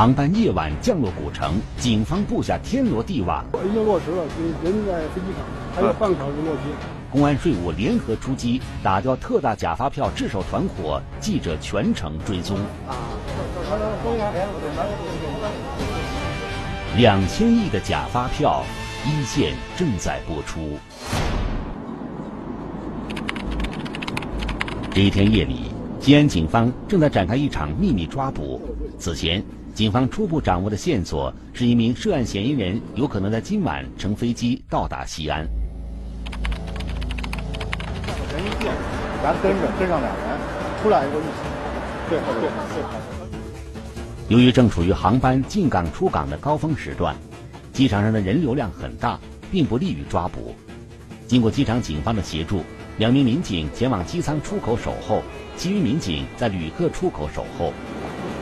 航班夜晚降落古城，警方布下天罗地网。已经落实了，人在飞机场，还有半个小时落机。公安、税务联合出击，打掉特大假发票制手团伙，记者全程追踪。两千亿的假发票，一线正在播出。这一天夜里，西安警方正在展开一场秘密抓捕。此前，警方初步掌握的线索是一名涉案嫌疑人有可能在今晚乘飞机到达西安。人一变，咱跟着跟上两人，出来一个一起。对对对。由于正处于航班进港出港的高峰时段，机场上的人流量很大，并不利于抓捕。经过机场警方的协助，两名民警前往机舱出口守候，其余民警在旅客出口守候。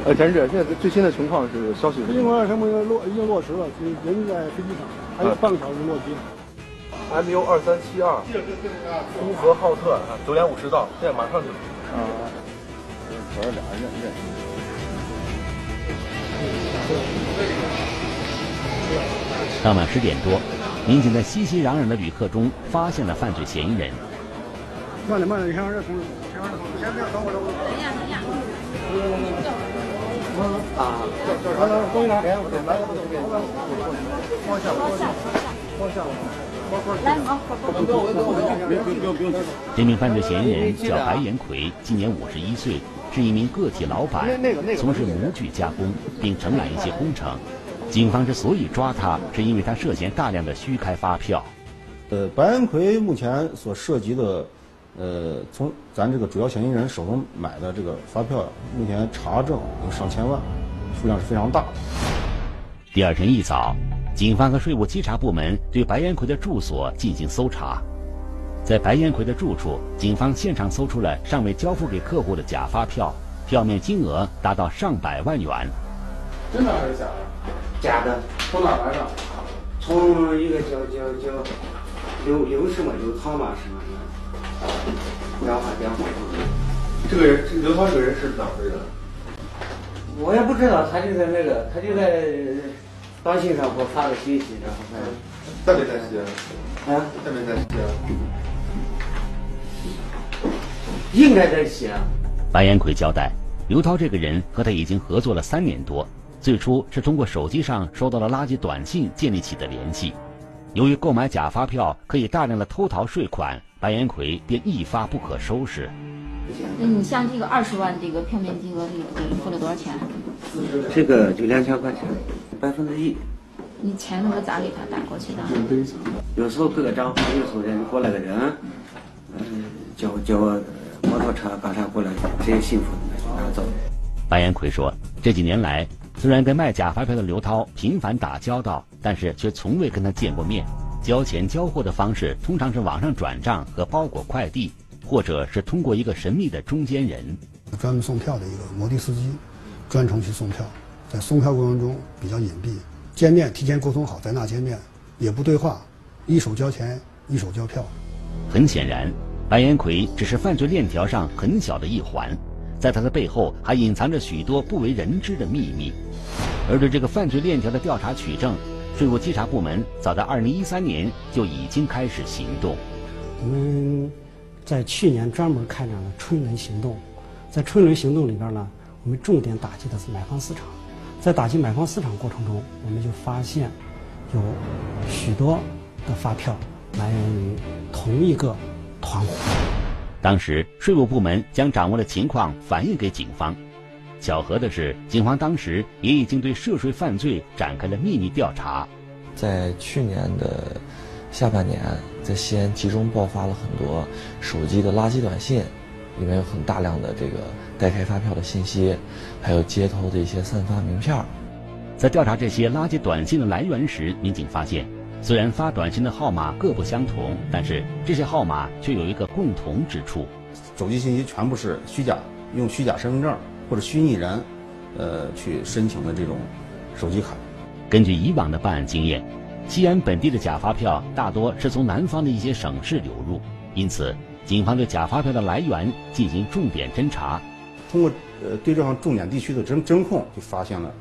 呃，陈志，现在最新的情况是消息？飞行员什么落已经落实了，人在飞机场，还有半个小时落机。MU 二三七二，呼和浩特啊，九点五十到，现在马上就。啊，主要俩人认。当晚十点多，民警在熙熙攘攘的旅客中发现了犯罪嫌疑人。慢点，慢点，你先让这同志，先让这同志，先别等会儿，等会儿。等一下，等一下。啊，来来，东西拿，来，来，放下，放下，放下。来，好，这名犯罪嫌疑人叫白延奎，今年五十一岁，是一名个体老板，从事模具加工，并承揽一些工程。警方之所以抓他，是因为他涉嫌大量的虚开发票。呃，白延奎目前所涉及的，呃，从咱这个主要嫌疑人手中买的这个发票，目前查证有上千万，数量是非常大的。第二天一早。警方和税务稽查部门对白延奎的住所进行搜查，在白延奎的住处，警方现场搜出了尚未交付给客户的假发票，票面金额达到上百万元。真的还是假的？假的。从哪来的？从一个叫叫叫刘刘什么刘涛嘛什么的，电话电话。这个人，这刘涛这个人是哪回的？我也不知道，他就在那个，他就在。短信上给我发个信息，然后他在没在西安？啊，在没在西安？应该在西安。白岩奎交代，刘涛这个人和他已经合作了三年多，最初是通过手机上收到了垃圾短信建立起的联系。由于购买假发票可以大量的偷逃税款，白延奎便一发不可收拾。那你像这个二十万这个票面金额，这个给人付了多少钱？这个就两千块钱。百分之一，你钱都是咋给他打过去的？有时候各个账户，有时候人过来个人，嗯，叫叫摩托车干啥过来，谁幸福就拿走。白延奎说，这几年来，虽然跟卖假发票的刘涛频繁打交道，但是却从未跟他见过面。交钱交货的方式通常是网上转账和包裹快递，或者是通过一个神秘的中间人，专门送票的一个摩的司机，专程去送票。在送票过程中比较隐蔽，见面提前沟通好在那见面，也不对话，一手交钱一手交票。很显然，白岩奎只是犯罪链条上很小的一环，在他的背后还隐藏着许多不为人知的秘密。而对这个犯罪链条的调查取证，税务稽查部门早在2013年就已经开始行动。我们在去年专门开展了春雷行动，在春雷行动里边呢，我们重点打击的是买方市场。在打击买方市场过程中，我们就发现有许多的发票来源于同一个团伙。当时税务部门将掌握的情况反映给警方。巧合的是，警方当时也已经对涉税犯罪展开了秘密调查。在去年的下半年，在西安集中爆发了很多手机的垃圾短信，里面有很大量的这个。代开发票的信息，还有街头的一些散发名片。在调查这些垃圾短信的来源时，民警发现，虽然发短信的号码各不相同，但是这些号码却有一个共同之处：手机信息全部是虚假，用虚假身份证或者虚拟人，呃，去申请的这种手机卡。根据以往的办案经验，西安本地的假发票大多是从南方的一些省市流入，因此，警方对假发票的来源进行重点侦查。通过呃对这项重点地区的侦侦控，就发现了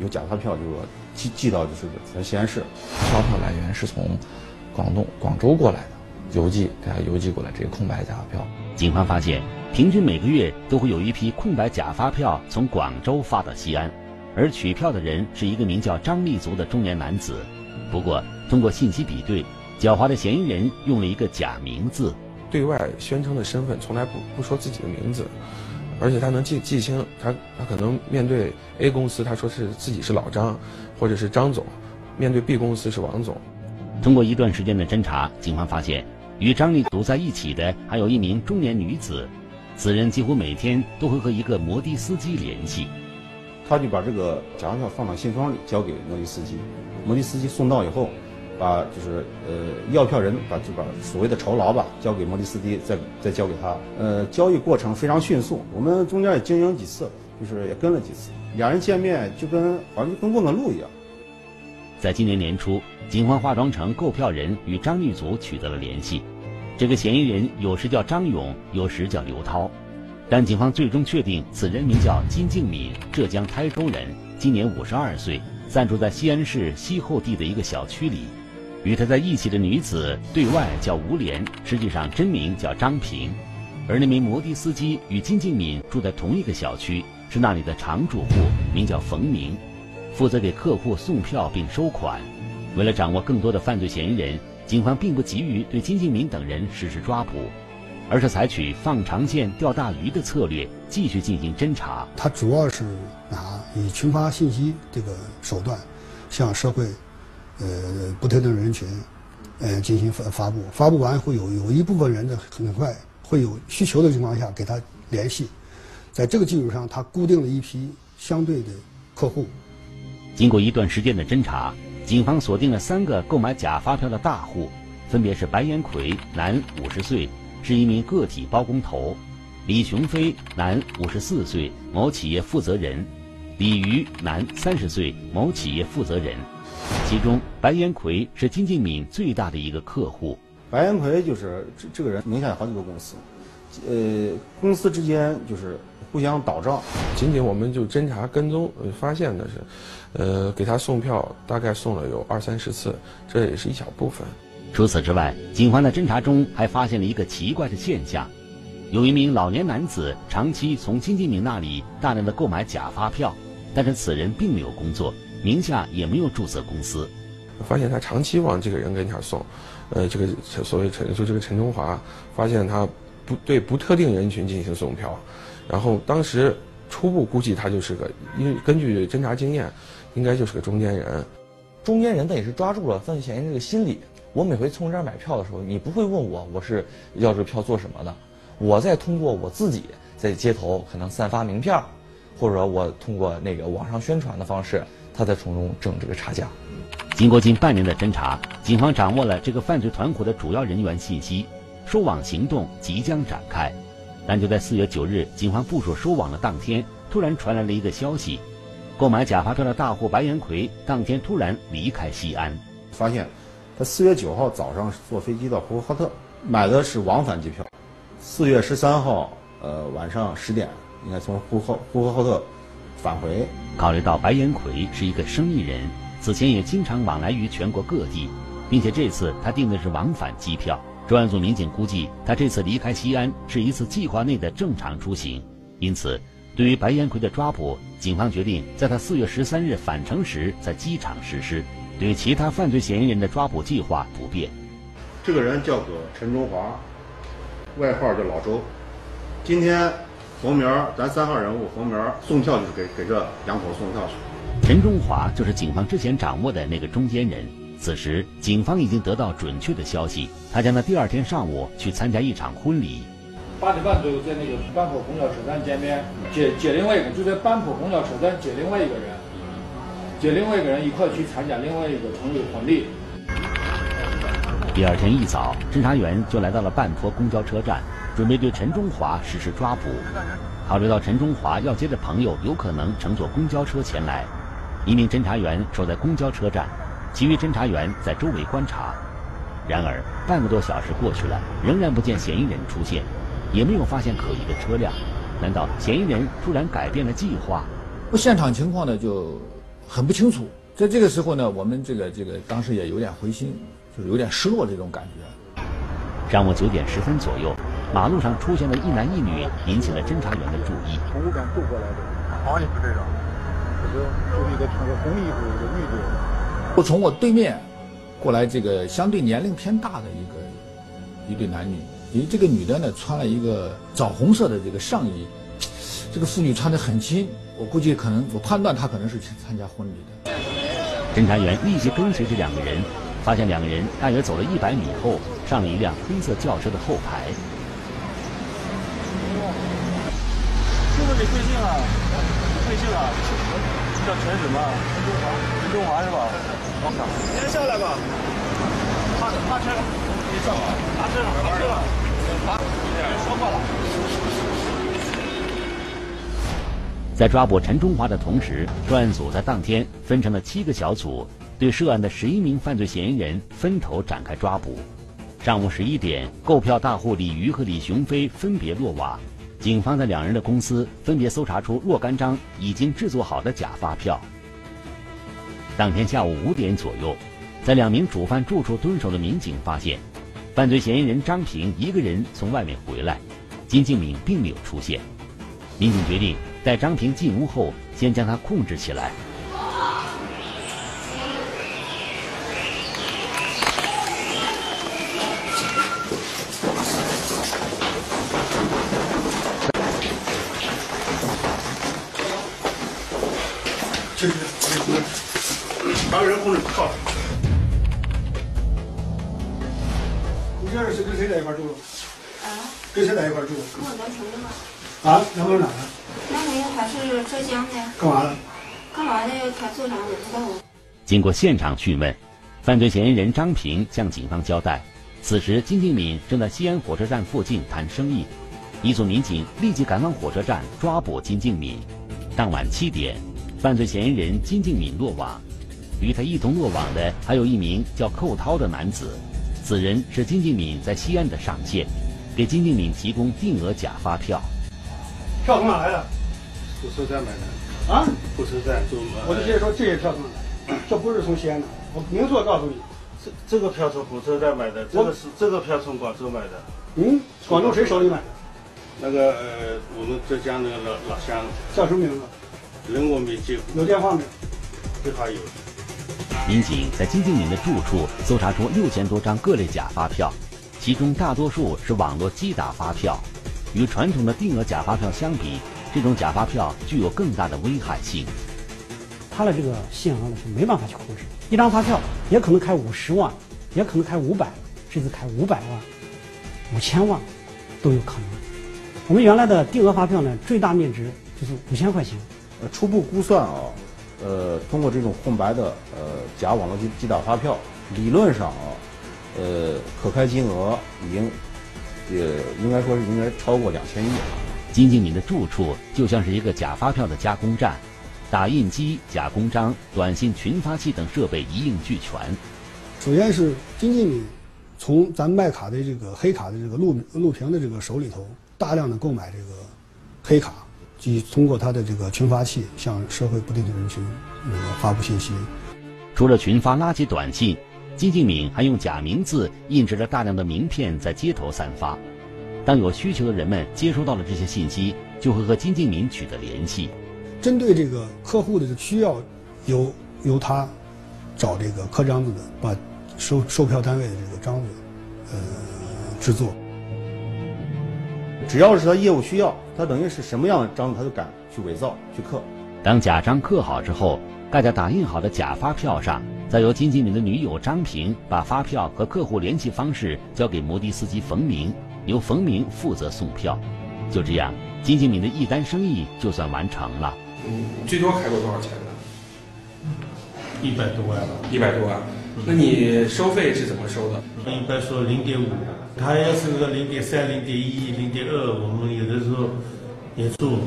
有假发票，就说寄寄到就是咱西安市。发票来源是从广东广州过来的，邮寄给他邮寄过来这个空白假发票。警方发现，平均每个月都会有一批空白假发票从广州发到西安，而取票的人是一个名叫张立足的中年男子。不过，通过信息比对，狡猾的嫌疑人用了一个假名字。对外宣称的身份从来不不说自己的名字，而且他能记记清他他可能面对 A 公司他说是自己是老张，或者是张总，面对 B 公司是王总。通过一段时间的侦查，警方发现与张立足在一起的还有一名中年女子，此人几乎每天都会和一个摩的司机联系。他就把这个假发票放到信封里交给摩的司机，摩的司机送到以后。把就是呃要票人把就把所谓的酬劳吧交给摩的司机，再再交给他。呃，交易过程非常迅速，我们中间也经营几次，就是也跟了几次。两人见面就跟好像就跟问个路一样。在今年年初，警方化妆成购票人与张立祖取得了联系。这个嫌疑人有时叫张勇，有时叫刘涛，但警方最终确定此人名叫金敬敏，浙江台州人，今年五十二岁，暂住在西安市西后地的一个小区里。与他在一起的女子对外叫吴莲，实际上真名叫张平，而那名摩的司机与金敬敏住在同一个小区，是那里的常住户，名叫冯明，负责给客户送票并收款。为了掌握更多的犯罪嫌疑人，警方并不急于对金敬敏等人实施抓捕，而是采取放长线钓大鱼的策略，继续进行侦查。他主要是拿以群发信息这个手段，向社会。呃，不特定人群，呃，进行发发布，发布完会有有一部分人的很快会有需求的情况下给他联系，在这个基础上，他固定了一批相对的客户。经过一段时间的侦查，警方锁定了三个购买假发票的大户，分别是白延奎，男，五十岁，是一名个体包工头；李雄飞，男，五十四岁，某企业负责人；李瑜，男，三十岁，某企业负责人。其中，白延奎是金敬敏最大的一个客户。白延奎就是这这个人名下有好几个公司，呃，公司之间就是互相倒账。仅仅我们就侦查跟踪发现的是，呃，给他送票大概送了有二三十次，这也是一小部分。除此之外，警方在侦查中还发现了一个奇怪的现象：有一名老年男子长期从金金明那里大量的购买假发票，但是此人并没有工作。名下也没有注册公司，发现他长期往这个人跟前送，呃，这个所谓陈就这个陈中华，发现他不对不特定人群进行送票，然后当时初步估计他就是个，因为根据侦查经验，应该就是个中间人。中间人他也是抓住了犯罪嫌疑人这个心理。我每回从这儿买票的时候，你不会问我我是要这票做什么的，我再通过我自己在街头可能散发名片，或者我通过那个网上宣传的方式。他在从中挣这个差价。经过近半年的侦查，警方掌握了这个犯罪团伙的主要人员信息，收网行动即将展开。但就在四月九日，警方部署收网的当天，突然传来了一个消息：购买假发票的大户白元奎当天突然离开西安。发现他四月九号早上坐飞机到呼和浩特，买的是往返机票。四月十三号，呃，晚上十点，应该从呼和呼和浩特。返回。考虑到白延奎是一个生意人，此前也经常往来于全国各地，并且这次他订的是往返机票。专案组民警估计，他这次离开西安是一次计划内的正常出行。因此，对于白延奎的抓捕，警方决定在他四月十三日返程时在机场实施。对其他犯罪嫌疑人的抓捕计划不变。这个人叫做陈中华，外号叫老周。今天。冯明儿，咱三号人物，冯明儿送票就是给给这两口子送票去。陈中华就是警方之前掌握的那个中间人。此时，警方已经得到准确的消息，他将在第二天上午去参加一场婚礼。八点半左右在那个半坡公交车站见面，接接另外一个，就在半坡公交车站接另外一个人，接另外一个人一块去参加另外一个朋友婚礼。第二天一早，侦查员就来到了半坡公交车站。准备对陈中华实施抓捕。考虑到陈中华要接的朋友有可能乘坐公交车前来，一名侦查员守在公交车站，其余侦查员在周围观察。然而，半个多小时过去了，仍然不见嫌疑人出现，也没有发现可疑的车辆。难道嫌疑人突然改变了计划？现场情况呢，就很不清楚。在这个时候呢，我们这个这个当时也有点灰心，就是有点失落这种感觉。上午九点十分左右，马路上出现了一男一女，引起了侦查员的注意。从路边走过来的，好像不是这个，就是就是一个穿着红衣服的女的。我从我对面过来，这个相对年龄偏大的一个一对男女，因为这个女的呢穿了一个枣红色的这个上衣，这个妇女穿得很轻，我估计可能我判断他可能是去参加婚礼的。侦查员立即跟随这两个人，发现两个人大约走了一百米后，上了一辆黑色轿车的后排。这个得贵姓啊？贵姓啊？叫陈什么？陈中华。陈中华是吧？你先下来吧。趴趴车了，别上啊！趴车了，趴车了。趴，说过了。在抓捕陈中华的同时，专案组在当天分成了七个小组，对涉案的十一名犯罪嫌疑人分头展开抓捕。上午十一点，购票大户李瑜和李雄飞分别落网。警方在两人的公司分别搜查出若干张已经制作好的假发票。当天下午五点左右，在两名主犯住处蹲守的民警发现，犯罪嫌疑人张平一个人从外面回来，金敬敏并没有出现。民警决定待张平进屋后，先将他控制起来。这是把人控制靠。你这是跟谁在一块住？啊？跟谁在一块住？跟我男朋友吗。啊，男朋友哪的？他是浙江的。干嘛的？干嘛的？他做啥我不知道。经过现场讯问，犯罪嫌疑人张平向警方交代，此时金敬敏正在西安火车站附近谈生意。一组民警立即赶往火车站抓捕金敬敏。当晚七点，犯罪嫌疑人金敬敏落网。与他一同落网的还有一名叫寇涛的男子，此人是金敬敏在西安的上线，给金敬敏提供定额假发票。票从哪来的？火车站买的。啊？火车站就。我就接着说，这些票从哪来？这不是从西安的，我明确告诉你，这这个票从火车站买的，这个是这个票从广州买的。嗯，广州谁手里买的？那个呃，我们浙江那个老老乡。叫什么名字？人我没接。有电话没有？电话有。民警在金敬敏的住处搜查出六千多张各类假发票，其中大多数是网络机打发票。与传统的定额假发票相比，这种假发票具有更大的危害性。它的这个限额呢是没办法去控制，一张发票也可能开五十万，也可能开五百，甚至开五百万、五千万都有可能。我们原来的定额发票呢，最大面值就是五千块钱。呃，初步估算啊，呃，通过这种空白的呃假网络机机打发票，理论上啊，呃，可开金额已经也应该说是应该超过两千亿。金敬敏的住处就像是一个假发票的加工站，打印机、假公章、短信群发器等设备一应俱全。首先是金敬敏从咱卖卡的这个黑卡的这个陆陆平的这个手里头，大量的购买这个黑卡。即通过他的这个群发器向社会不定的人群那个发布信息。除了群发垃圾短信，金敬敏还用假名字印制了大量的名片在街头散发。当有需求的人们接收到了这些信息，就会和金敬民取得联系。针对这个客户的需要，由由他找这个刻章子的，把售售票单位的这个章子呃制作。只要是他业务需要，他等于是什么样的章子，他都敢去伪造、去刻。当假章刻好之后，盖在打印好的假发票上，再由金敬民的女友张平把发票和客户联系方式交给摩的司机冯明，由冯明负责送票。就这样，金敬敏的一单生意就算完成了。嗯，最多开过多少钱呢？一百多万吧。一百多万，那你收费是怎么收的？一般说零点五。他要是个零点三、零点一、零点二，我们有的时候也做。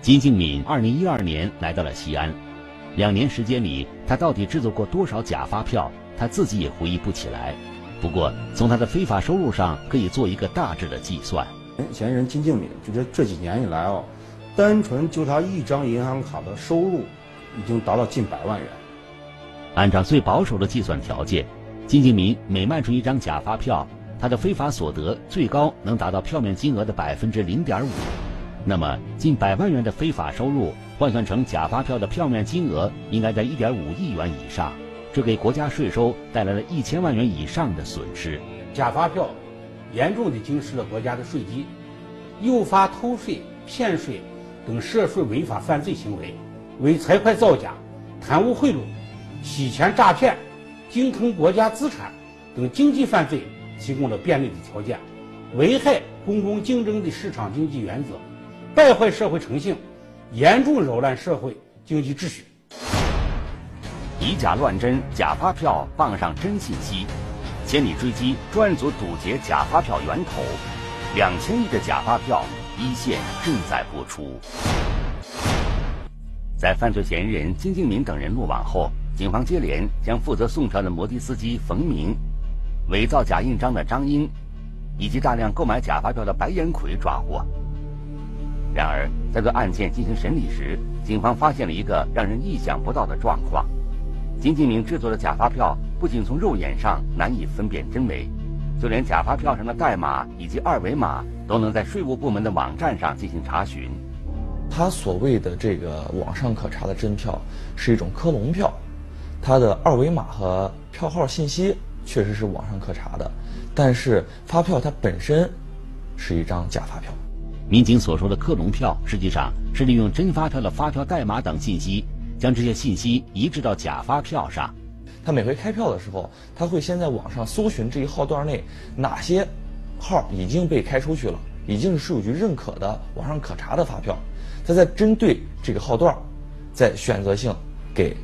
金敬敏二零一二年来到了西安，两年时间里，他到底制作过多少假发票，他自己也回忆不起来。不过，从他的非法收入上可以做一个大致的计算。嫌疑人金敬敏，就这这几年以来哦，单纯就他一张银行卡的收入，已经达到近百万元。按照最保守的计算条件，金敬民每卖出一张假发票，他的非法所得最高能达到票面金额的百分之零点五。那么，近百万元的非法收入换算成假发票的票面金额，应该在一点五亿元以上，这给国家税收带来了一千万元以上的损失。假发票严重的侵蚀了国家的税基，诱发偷税、骗税等涉税违法犯罪行为，为财会造假、贪污贿赂、洗钱诈骗、精吞国家资产等经济犯罪提供了便利的条件，危害公共竞争的市场经济原则。败坏社会诚信，严重扰乱社会经济秩序。以假乱真，假发票傍上真信息，千里追击专案组堵截假发票源头，两千亿的假发票一线正在播出。在犯罪嫌疑人金敬民等人落网后，警方接连将负责送票的摩的司机冯明、伪造假印章的张英，以及大量购买假发票的白延奎抓获。然而，在对案件进行审理时，警方发现了一个让人意想不到的状况：金敬明制作的假发票不仅从肉眼上难以分辨真伪，就连假发票上的代码以及二维码都能在税务部门的网站上进行查询。他所谓的这个网上可查的真票是一种克隆票，它的二维码和票号信息确实是网上可查的，但是发票它本身是一张假发票。民警所说的克隆票，实际上是利用真发票的发票代码等信息，将这些信息移植到假发票上。他每回开票的时候，他会先在网上搜寻这一号段内哪些号已经被开出去了，已经是税务局认可的网上可查的发票，他再针对这个号段，再选择性给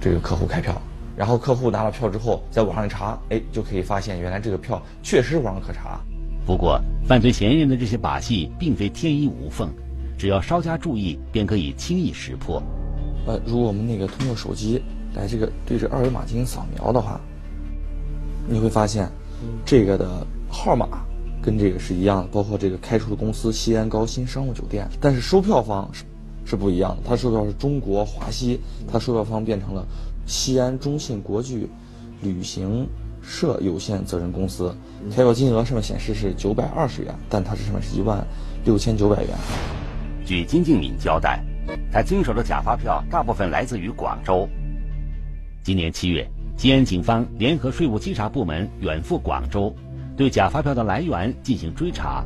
这个客户开票。然后客户拿了票之后，在网上一查，哎，就可以发现原来这个票确实网上可查。不过，犯罪嫌疑人的这些把戏并非天衣无缝，只要稍加注意，便可以轻易识破。呃，如果我们那个通过手机来这个对着二维码进行扫描的话，你会发现，这个的号码跟这个是一样的，包括这个开出的公司西安高新商务酒店，但是收票方是是不一样的，它收票是中国华西，它收票方变成了西安中信国际旅行。社有限责任公司开票金额上面显示是九百二十元，但它这上面是一万六千九百元。据金敬敏交代，他经手的假发票大部分来自于广州。今年七月，西安警方联合税务稽查部门远赴广州，对假发票的来源进行追查。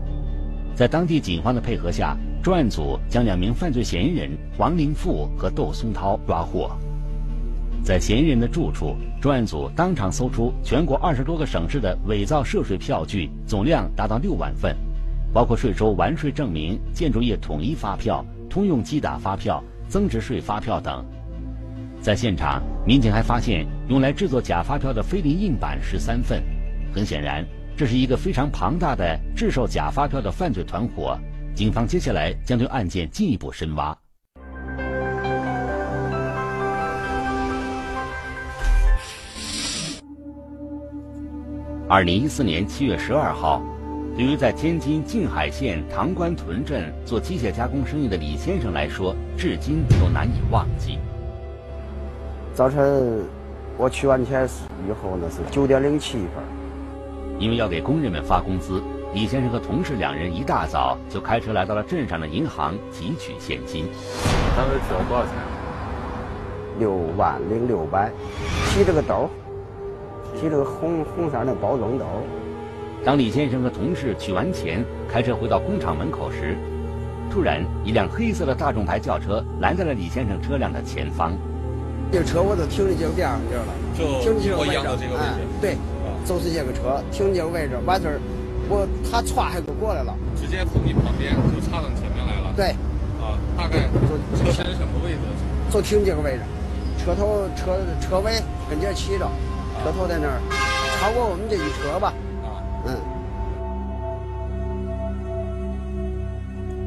在当地警方的配合下，专案组将两名犯罪嫌疑人黄林富和窦松涛抓获。在嫌疑人的住处，专案组当场搜出全国二十多个省市的伪造涉税票据，总量达到六万份，包括税收完税证明、建筑业统一发票、通用机打发票、增值税发票等。在现场，民警还发现用来制作假发票的菲林印版十三份。很显然，这是一个非常庞大的制售假发票的犯罪团伙。警方接下来将对案件进一步深挖。二零一四年七月十二号，对于在天津静海县唐官屯镇做机械加工生意的李先生来说，至今都难以忘记。早晨我取完钱以后，呢是九点零七分。因为要给工人们发工资，李先生和同事两人一大早就开车来到了镇上的银行提取现金。当时只要多少钱？六万零六百，提着个兜。提这个红红色的包装兜。当李先生和同事取完钱，开车回到工厂门口时，突然一辆黑色的大众牌轿车拦在了李先生车辆的前方。这车我就停在这个边上这儿了，就停这个位置。这个位置。对，就是这个车停这个位置，完事儿，我他歘还就过来了，直接从你旁边就插到前面来了。对。啊，大概车身什么位置？就停这个位置，车头车车尾跟这骑着。车头在那儿，超过我们这一车吧。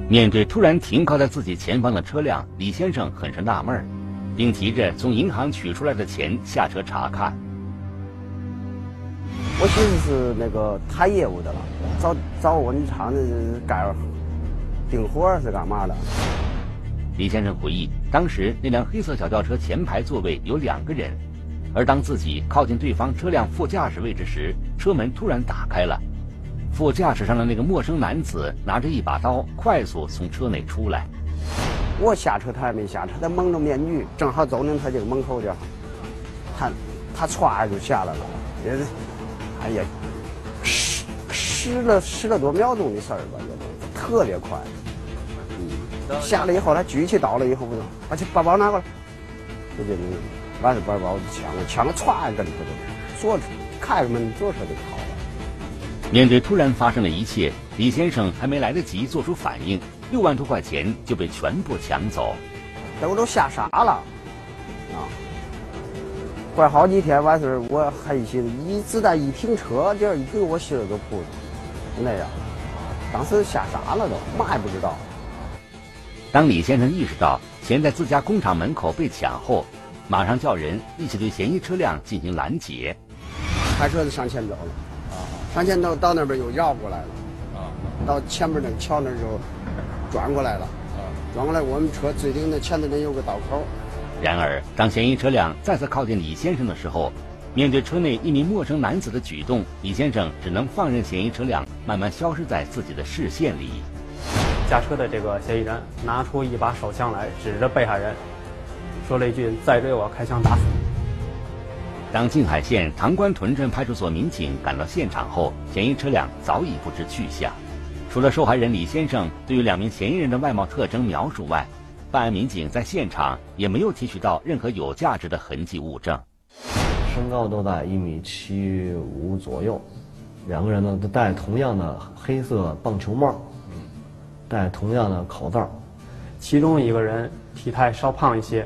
面对突然停靠在自己前方的车辆，李先生很是纳闷，并提着从银行取出来的钱下车查看。我寻思是那个谈业务的了，找找我们厂的干订货是干嘛的？李先生回忆，当时那辆黑色小轿车前排座位有两个人，而当自己靠近对方车辆副驾驶位置时，车门突然打开了，副驾驶上的那个陌生男子拿着一把刀，快速从车内出来。我下车，他还没下车，他蒙着面具，正好走进他这个门口这，他他歘就下来了，也是，哎呀，十十了十了多秒钟的事儿吧，也都特别快。嗯下来以后，他举起刀了以后，不就把这包包拿过来，就这种，完事把包枪枪歘跟里头就左开个门坐车就跑。面对突然发生的一切，李先生还没来得及做出反应，六万多块钱就被全部抢走。这我都吓傻了，啊！过好几天完事儿，我还一寻思，一子弹一停车，这一停我心儿都扑就那样。当时吓傻了都，嘛也不知道。当李先生意识到钱在自家工厂门口被抢后，马上叫人一起对嫌疑车辆进行拦截。开车子上前走了，上前到到那边又绕过来了，啊到前面那个桥那儿就转过来了，啊转过来我们车最顶的前头那有个道口。然而，当嫌疑车辆再次靠近李先生的时候，面对车内一名陌生男子的举动，李先生只能放任嫌疑车辆慢慢消失在自己的视线里。驾车的这个嫌疑人拿出一把手枪来，指着被害人，说了一句：“再追我，开枪打死你。”当静海县塘关屯镇派出所民警赶到现场后，嫌疑车辆早已不知去向。除了受害人李先生对于两名嫌疑人的外貌特征描述外，办案民警在现场也没有提取到任何有价值的痕迹物证。身高都在一米七五左右，两个人呢都戴同样的黑色棒球帽。戴同样的口罩，其中一个人体态稍胖一些，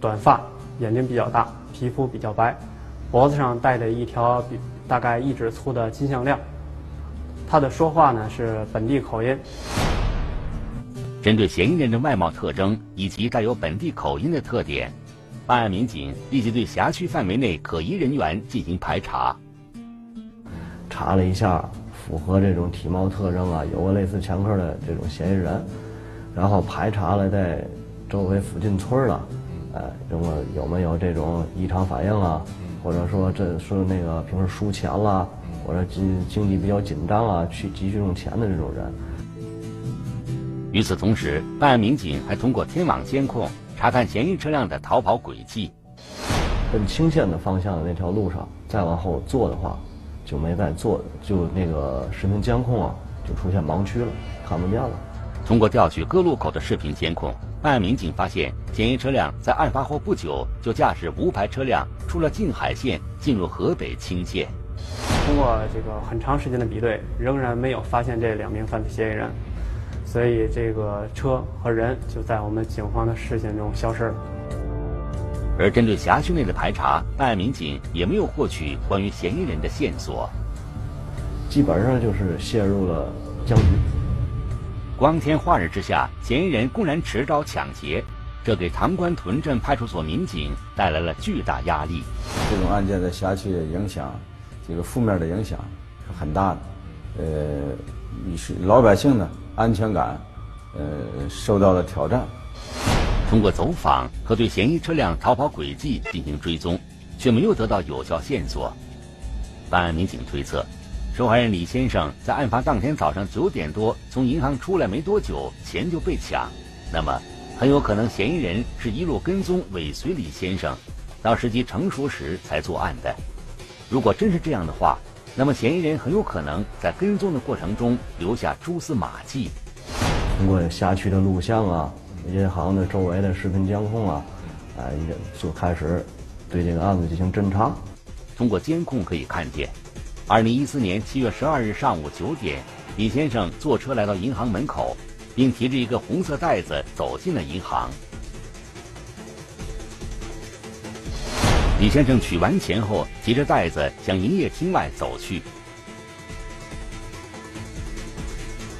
短发，眼睛比较大，皮肤比较白，脖子上戴着一条比大概一指粗的金项链。他的说话呢是本地口音。针对嫌疑人的外貌特征以及带有本地口音的特点，办案民警立即对辖区范围内可疑人员进行排查。查了一下。符合这种体貌特征啊，有个类似前科的这种嫌疑人，然后排查了在周围附近村儿的，哎，有没有没有这种异常反应啊？或者说这说那个平时输钱啦，或者经经济比较紧张啊，去急需用钱的这种人。与此同时，办案民警还通过天网监控查看嫌疑车辆的逃跑轨迹。奔青县的方向的那条路上，再往后坐的话。就没再坐，就那个视频监控啊，就出现盲区了，看不见了。通过调取各路口的视频监控，办案民警发现，嫌疑车辆在案发后不久就驾驶无牌车辆出了静海县，进入河北青县。通过这个很长时间的比对，仍然没有发现这两名犯罪嫌疑人，所以这个车和人就在我们警方的视线中消失了。而针对辖区内的排查，办案民警也没有获取关于嫌疑人的线索，基本上就是陷入了僵局。光天化日之下，嫌疑人公然持刀抢劫，这给唐官屯镇派出所民警带来了巨大压力。这种案件在辖区的影响，这个负面的影响是很大的，呃，你是老百姓的安全感，呃，受到了挑战。通过走访和对嫌疑车辆逃跑轨迹进行追踪，却没有得到有效线索。办案民警推测，受害人李先生在案发当天早上九点多从银行出来没多久，钱就被抢。那么，很有可能嫌疑人是一路跟踪尾随李先生，到时机成熟时才作案的。如果真是这样的话，那么嫌疑人很有可能在跟踪的过程中留下蛛丝马迹。通过辖区的录像啊。银行的周围的视频监控啊，哎，就开始对这个案子进行侦查。通过监控可以看见，二零一四年七月十二日上午九点，李先生坐车来到银行门口，并提着一个红色袋子走进了银行。李先生取完钱后，提着袋子向营业厅外走去。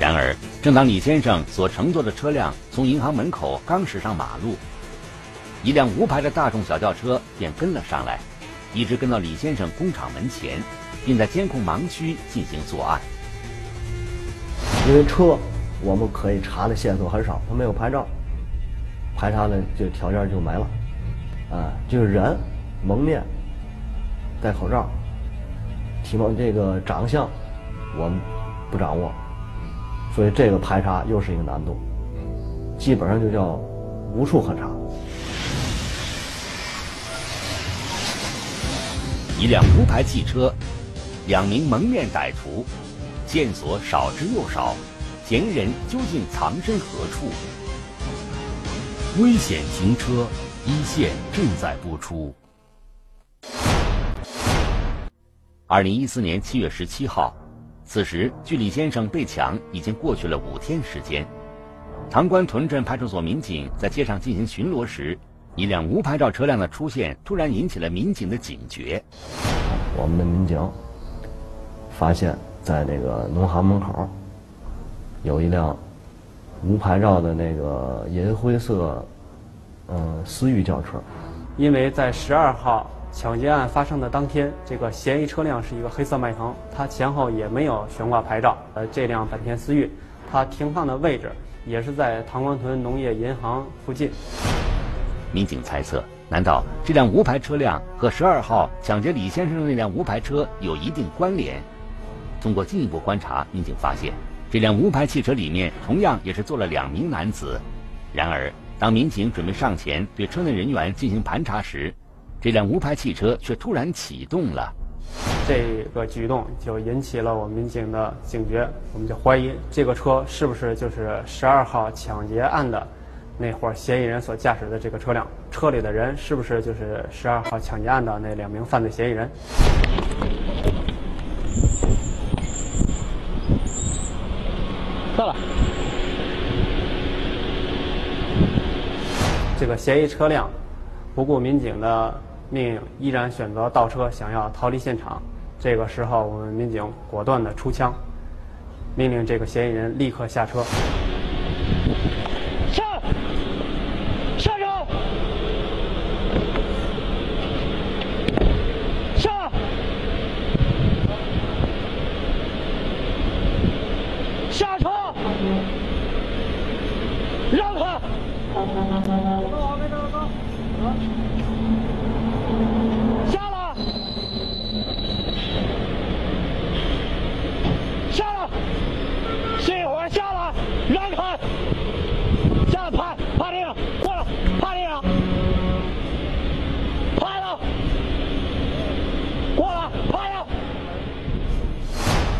然而，正当李先生所乘坐的车辆从银行门口刚驶上马路，一辆无牌的大众小轿车便跟了上来，一直跟到李先生工厂门前，并在监控盲区进行作案。因为车我们可以查的线索很少，他没有牌照，排查的这条件就没了，啊，就是人蒙面、戴口罩、体貌这个长相我们不掌握，所以这个排查又是一个难度，基本上就叫无处可查。一辆无牌汽车，两名蒙面歹徒，线索少之又少，嫌疑人究竟藏身何处？危险行车，一线正在播出。二零一四年七月十七号，此时距李先生被抢已经过去了五天时间。塘关屯镇派出所民警在街上进行巡逻时。一辆无牌照车辆的出现，突然引起了民警的警觉。我们的民警发现，在那个农行门口有一辆无牌照的那个银灰色，嗯，思域轿车。因为在十二号抢劫案发生的当天，这个嫌疑车辆是一个黑色迈腾，它前后也没有悬挂牌照。呃，这辆本田思域，它停放的位置也是在唐官屯农业银行附近。民警猜测，难道这辆无牌车辆和十二号抢劫李先生的那辆无牌车有一定关联？通过进一步观察，民警发现，这辆无牌汽车里面同样也是坐了两名男子。然而，当民警准备上前对车内人员进行盘查时，这辆无牌汽车却突然启动了。这个举动就引起了我们民警的警觉，我们就怀疑这个车是不是就是十二号抢劫案的。那伙嫌疑人所驾驶的这个车辆，车里的人是不是就是十二号抢劫案的那两名犯罪嫌疑人？到了。这个嫌疑车辆不顾民警的命令，依然选择倒车，想要逃离现场。这个时候，我们民警果断的出枪，命令这个嫌疑人立刻下车。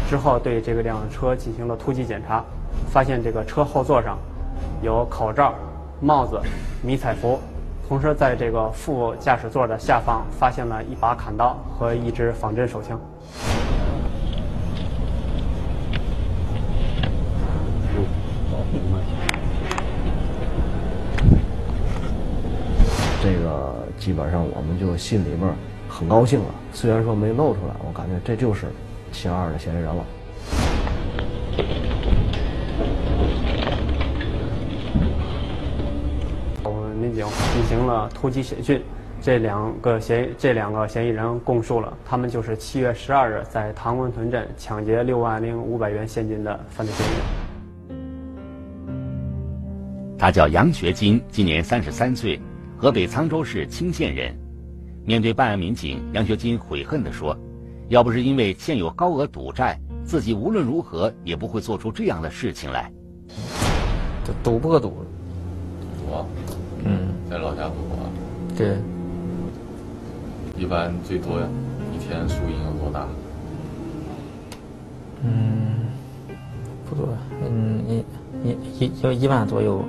之后对这个辆车进行了突击检查，发现这个车后座上有口罩。帽子、迷彩服，同时在这个副驾驶座的下方发现了一把砍刀和一支仿真手枪。这个基本上我们就心里边很高兴了，虽然说没露出来，我感觉这就是秦二的嫌疑人了。我们民警进行了突击审讯，这两个嫌这两个嫌疑人供述了，他们就是七月十二日在唐官屯镇抢劫六万零五百元现金的犯罪嫌疑人。他叫杨学金，今年三十三岁，河北沧州市青县人。面对办案民警，杨学金悔恨地说：“要不是因为欠有高额赌债，自己无论如何也不会做出这样的事情来。”赌赌不赌？赌。嗯，在老家赌博。对。一般最多一天输赢有多大？嗯，不多，嗯，一一一就一万左右。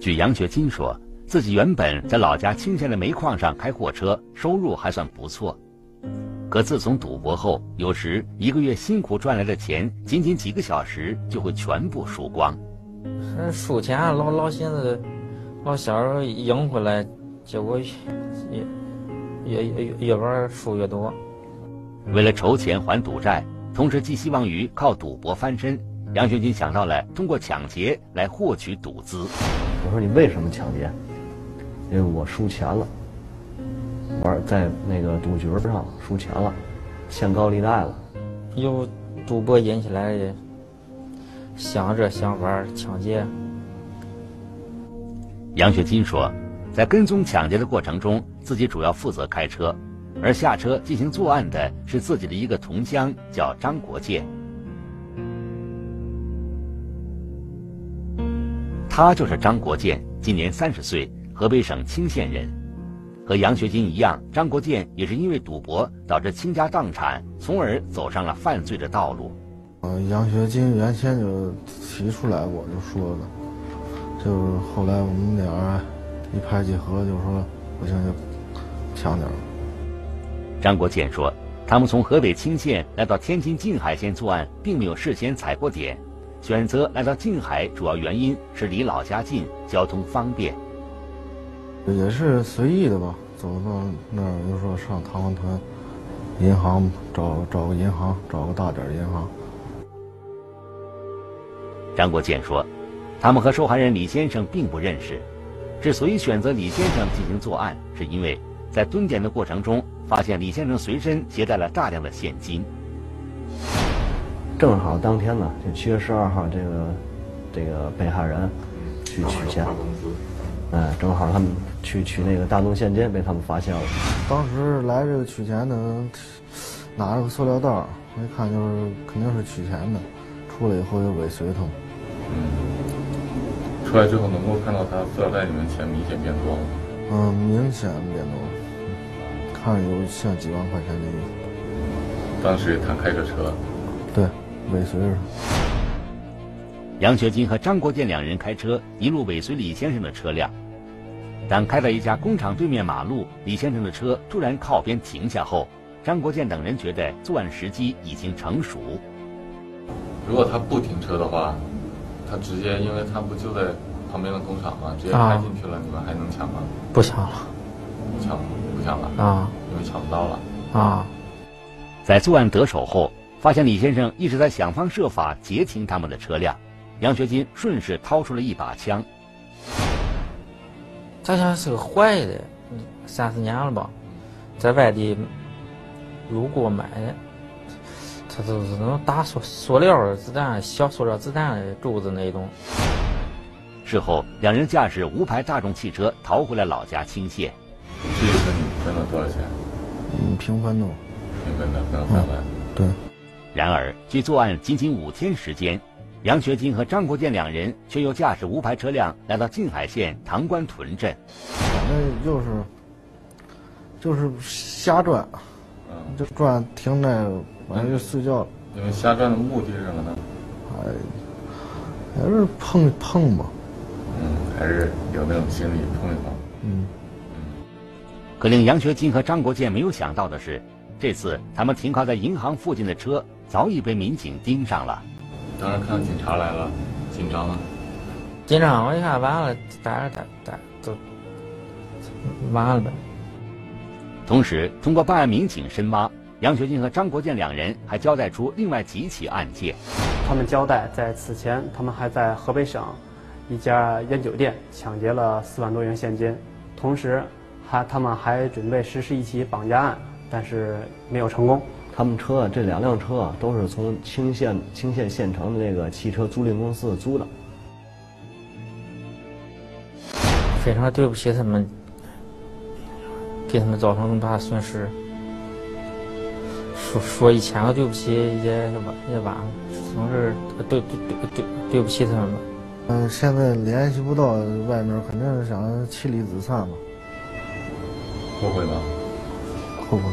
据杨学金说，自己原本在老家青县的煤矿上开货车，收入还算不错。可自从赌博后，有时一个月辛苦赚来的钱，仅仅几个小时就会全部输光。输钱老老寻思。老想着赢回来，结果越越越越玩输越多。为了筹钱还赌债，同时寄希望于靠赌博翻身，杨学军想到了通过抢劫来获取赌资。我说你为什么抢劫？因为我输钱了，玩在那个赌局上输钱了，欠高利贷了。又赌博引起来的想着想法抢劫。杨学金说，在跟踪抢劫的过程中，自己主要负责开车，而下车进行作案的是自己的一个同乡，叫张国建。他就是张国建，今年三十岁，河北省清县人。和杨学金一样，张国建也是因为赌博导致倾家荡产，从而走上了犯罪的道路。嗯，杨学金原先就提出来过，就说了，就是后来我们俩一拍即合，就说不行就抢点。张国建说，他们从河北清县来到天津静海县作案，并没有事先踩过点，选择来到静海主要原因是离老家近，交通方便。也是随意的吧，走到那儿就说上唐王屯银行找找个银行，找个大点银行。张国建说，他们和受害人李先生并不认识，之所以选择李先生进行作案，是因为在蹲点的过程中发现李先生随身携带了大量的现金。正好当天呢，就七月十二号，这个这个被害人去取钱，嗯，正好他们去取那个大宗现金，被他们发现了。当时来这个取钱的，拿着个塑料袋儿，我一看就是肯定是取钱的，出来以后就尾随他们。嗯，出来之后能够看到他塑料袋里面钱明显变多了。嗯，明显变多，看着有像几万块钱的意思。当时他开着车，对，尾随着。杨学金和张国建两人开车一路尾随李先生的车辆。当开到一家工厂对面马路，李先生的车突然靠边停下后，张国建等人觉得作案时机已经成熟。如果他不停车的话，他直接，因为他不就在旁边的工厂吗？直接开进去了，你们还能抢吗？不抢了，不抢，不抢了啊！因为抢不到了啊！在作案得手后，发现李先生一直在想方设法截停他们的车辆，杨学金顺势掏出了一把枪。这枪是个坏的，三四年了吧，在外地路过买的。它都是那种打塑塑料子弹、小塑料子弹的柱子那种。事后，两人驾驶无牌大众汽车逃回了老家清县。这一车你分了多少钱？嗯，平分的。平分的，分了三万。对。然而，距作案仅仅五天时间，杨学金和张国建两人却又驾驶无牌车辆来到静海县唐官屯镇。反正就是就是瞎转，嗯就转停在。完了就睡觉了。你们瞎转的目的是什么呢？哎，还是碰一碰吧。嗯，还是有那种心理碰一碰。嗯嗯。可令杨学金和张国建没有想到的是，这次他们停靠在银行附近的车早已被民警盯上了。当时看到警察来了，紧张吗。紧张，我一看完了，待着待待都完了呗。同时，通过办案民警深挖。杨学军和张国建两人还交代出另外几起案件。他们交代，在此前，他们还在河北省一家烟酒店抢劫了四万多元现金，同时还他们还准备实施一起绑架案，但是没有成功。他们车这两辆车啊都是从青县青县县城的那个汽车租赁公司租的。非常对不起他们，给他们造成这么大的损失。说说一千个对不起也也晚也晚了，总是对对对对对不起他们吧。嗯，现在联系不到外面，肯定是想妻离子散吧。后悔吗？后悔。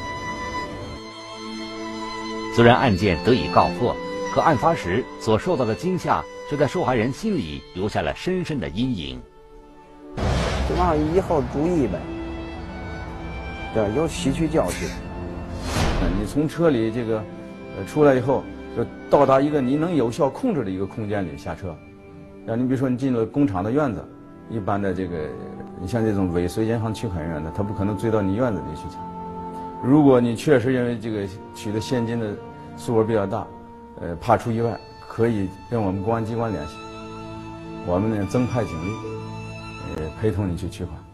虽然案件得以告破，可案发时所受到的惊吓，却在受害人心里留下了深深的阴影。就往以后注意呗，对，有吸取教训。你从车里这个呃出来以后，就到达一个你能有效控制的一个空间里下车。让你比如说你进了工厂的院子，一般的这个你像这种尾随银行取款人的，他不可能追到你院子里去抢。如果你确实因为这个取的现金的数额比较大，呃，怕出意外，可以跟我们公安机关联系，我们呢增派警力，呃，陪同你去取款。